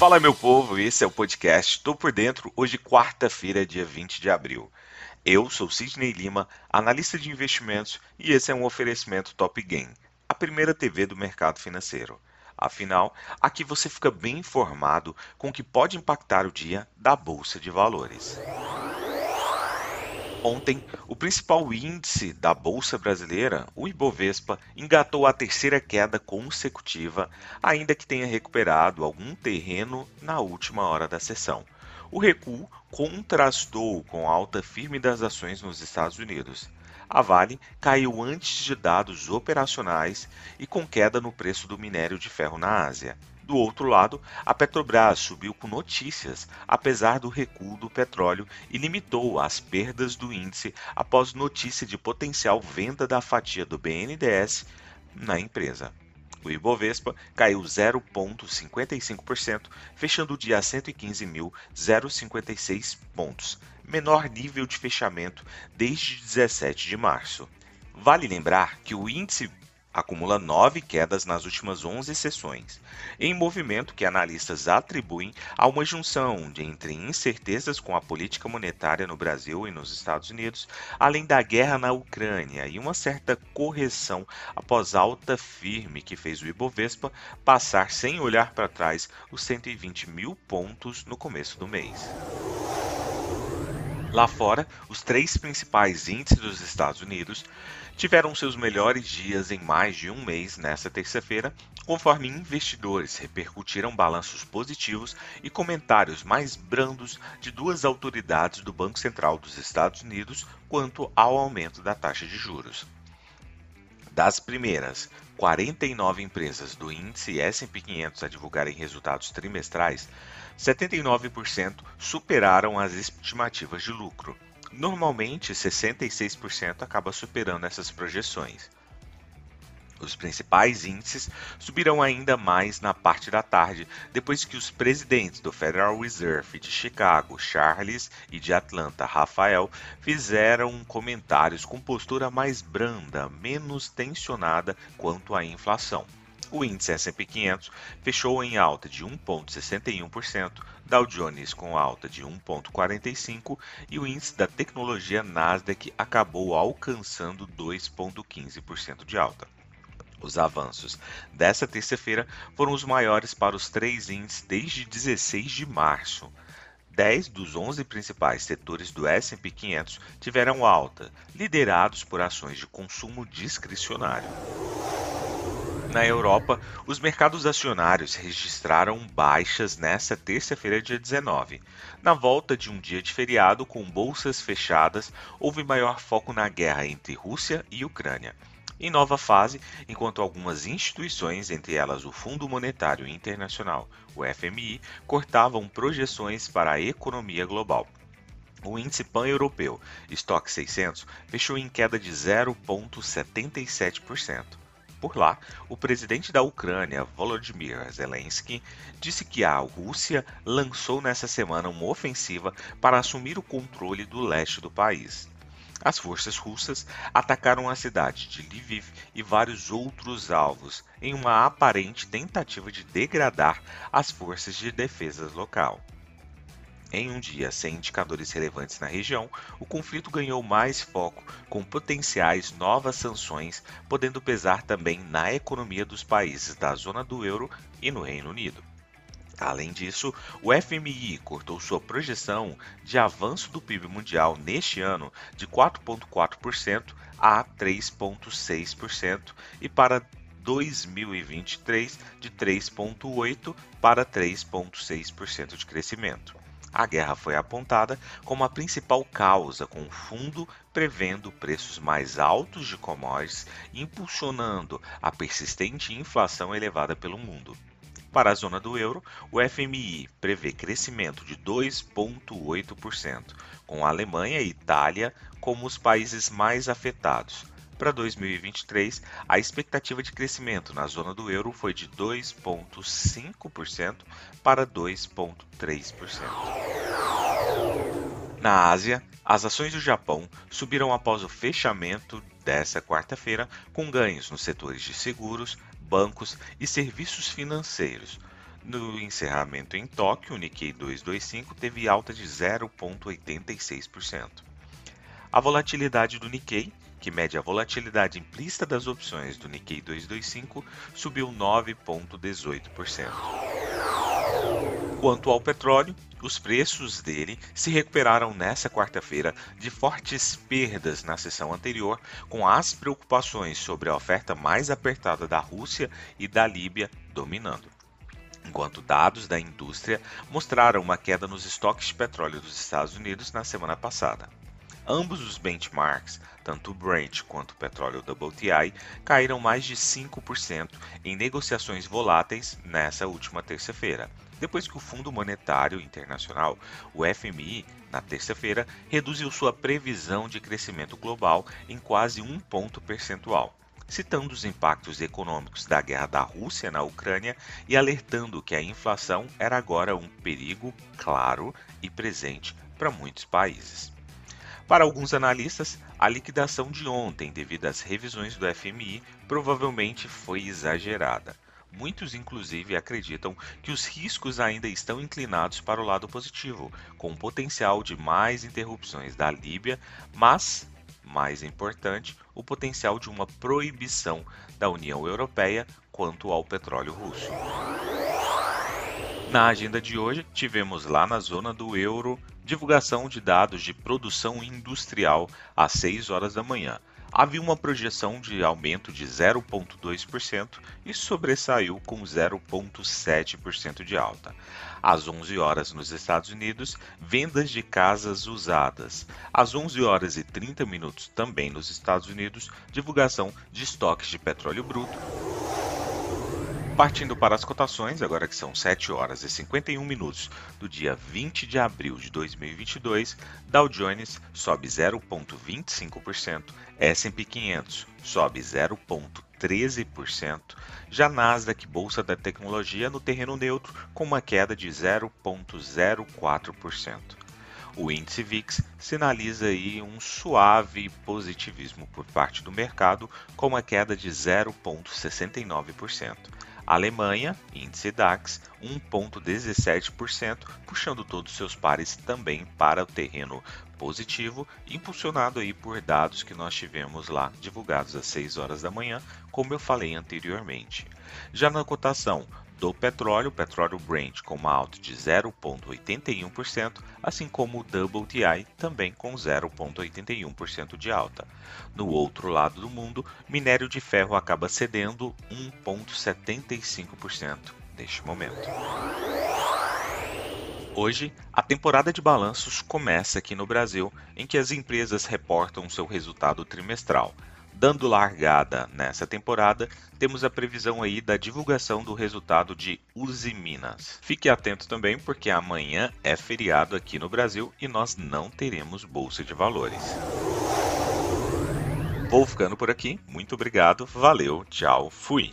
Fala, meu povo, esse é o podcast Tô por Dentro, hoje, quarta-feira, dia 20 de abril. Eu sou Sidney Lima, analista de investimentos, e esse é um oferecimento Top Game, a primeira TV do mercado financeiro. Afinal, aqui você fica bem informado com o que pode impactar o dia da Bolsa de Valores. Ontem, o principal índice da Bolsa Brasileira, o Ibovespa, engatou a terceira queda consecutiva, ainda que tenha recuperado algum terreno na última hora da sessão. O recuo contrastou com a alta firme das ações nos Estados Unidos. A Vale caiu antes de dados operacionais e com queda no preço do minério de ferro na Ásia. Do outro lado, a Petrobras subiu com notícias, apesar do recuo do petróleo, e limitou as perdas do índice após notícia de potencial venda da fatia do BNDES na empresa. O Ibovespa caiu 0,55%, fechando o dia a 115.056 pontos, menor nível de fechamento desde 17 de março. Vale lembrar que o índice acumula nove quedas nas últimas 11 sessões, em movimento que analistas atribuem a uma junção de entre incertezas com a política monetária no Brasil e nos Estados Unidos, além da guerra na Ucrânia e uma certa correção após alta firme que fez o Ibovespa passar sem olhar para trás os 120 mil pontos no começo do mês. Lá fora, os três principais índices dos Estados Unidos tiveram seus melhores dias em mais de um mês nesta terça-feira, conforme investidores repercutiram balanços positivos e comentários mais brandos de duas autoridades do Banco Central dos Estados Unidos quanto ao aumento da taxa de juros. Das primeiras 49 empresas do índice S&P 500 a divulgarem resultados trimestrais, 79% superaram as estimativas de lucro. Normalmente, 66% acaba superando essas projeções. Os principais índices subirão ainda mais na parte da tarde, depois que os presidentes do Federal Reserve de Chicago, Charles, e de Atlanta, Rafael, fizeram comentários com postura mais branda, menos tensionada quanto à inflação. O índice S&P 500 fechou em alta de 1,61%, Dow Jones com alta de 1,45% e o índice da tecnologia Nasdaq acabou alcançando 2,15% de alta. Os avanços dessa terça-feira foram os maiores para os três índices desde 16 de março. 10 dos 11 principais setores do S&P 500 tiveram alta, liderados por ações de consumo discricionário. Na Europa, os mercados acionários registraram baixas nesta terça-feira, dia 19. Na volta de um dia de feriado com bolsas fechadas, houve maior foco na guerra entre Rússia e Ucrânia em nova fase, enquanto algumas instituições, entre elas o Fundo Monetário Internacional, o FMI, cortavam projeções para a economia global. O índice pan-europeu, Stock 600, fechou em queda de 0,77%. Por lá, o presidente da Ucrânia, Volodymyr Zelensky, disse que a Rússia lançou nessa semana uma ofensiva para assumir o controle do leste do país. As forças russas atacaram a cidade de Lviv e vários outros alvos em uma aparente tentativa de degradar as forças de defesa local. Em um dia sem indicadores relevantes na região, o conflito ganhou mais foco, com potenciais novas sanções podendo pesar também na economia dos países da zona do euro e no Reino Unido. Além disso, o FMI cortou sua projeção de avanço do PIB mundial neste ano de 4,4% a 3,6% e para 2023 de 3,8% para 3,6% de crescimento. A guerra foi apontada como a principal causa, com o fundo prevendo preços mais altos de commodities, impulsionando a persistente inflação elevada pelo mundo. Para a zona do euro, o FMI prevê crescimento de 2,8%, com a Alemanha e Itália como os países mais afetados. Para 2023, a expectativa de crescimento na zona do euro foi de 2,5% para 2,3%. Na Ásia, as ações do Japão subiram após o fechamento desta quarta-feira, com ganhos nos setores de seguros, bancos e serviços financeiros. No encerramento em Tóquio, o Nikkei 225 teve alta de 0,86%. A volatilidade do Nikkei, que mede a volatilidade implícita das opções do Nikkei 225, subiu 9,18%. Quanto ao petróleo, os preços dele se recuperaram nesta quarta-feira de fortes perdas na sessão anterior, com as preocupações sobre a oferta mais apertada da Rússia e da Líbia dominando. Enquanto dados da indústria mostraram uma queda nos estoques de petróleo dos Estados Unidos na semana passada. Ambos os benchmarks, tanto o Brent quanto o petróleo WTI, caíram mais de 5% em negociações voláteis nessa última terça-feira, depois que o Fundo Monetário Internacional, o FMI, na terça-feira, reduziu sua previsão de crescimento global em quase um ponto percentual citando os impactos econômicos da guerra da Rússia na Ucrânia e alertando que a inflação era agora um perigo claro e presente para muitos países. Para alguns analistas, a liquidação de ontem, devido às revisões do FMI, provavelmente foi exagerada. Muitos, inclusive, acreditam que os riscos ainda estão inclinados para o lado positivo, com o potencial de mais interrupções da Líbia, mas, mais importante, o potencial de uma proibição da União Europeia quanto ao petróleo russo. Na agenda de hoje, tivemos lá na zona do euro divulgação de dados de produção industrial às 6 horas da manhã. Havia uma projeção de aumento de 0,2% e sobressaiu com 0,7% de alta. Às 11 horas nos Estados Unidos, vendas de casas usadas. Às 11 horas e 30 minutos também nos Estados Unidos, divulgação de estoques de petróleo bruto Partindo para as cotações, agora que são 7 horas e 51 minutos do dia 20 de abril de 2022, Dow Jones sobe 0,25%, S&P 500 sobe 0,13%, já Nasdaq, Bolsa da Tecnologia, no terreno neutro, com uma queda de 0,04%. O índice VIX sinaliza aí um suave positivismo por parte do mercado, com uma queda de 0,69%. Alemanha, índice DAX, 1,17%, puxando todos seus pares também para o terreno positivo, impulsionado aí por dados que nós tivemos lá divulgados às 6 horas da manhã, como eu falei anteriormente. Já na cotação do petróleo, petróleo Brent com uma alta de 0,81%, assim como o WTI também com 0,81% de alta. No outro lado do mundo, minério de ferro acaba cedendo 1,75% neste momento. Hoje, a temporada de balanços começa aqui no Brasil, em que as empresas reportam seu resultado trimestral. Dando largada nessa temporada, temos a previsão aí da divulgação do resultado de Uzi Minas. Fique atento também porque amanhã é feriado aqui no Brasil e nós não teremos bolsa de valores. Vou ficando por aqui. Muito obrigado. Valeu. Tchau. Fui.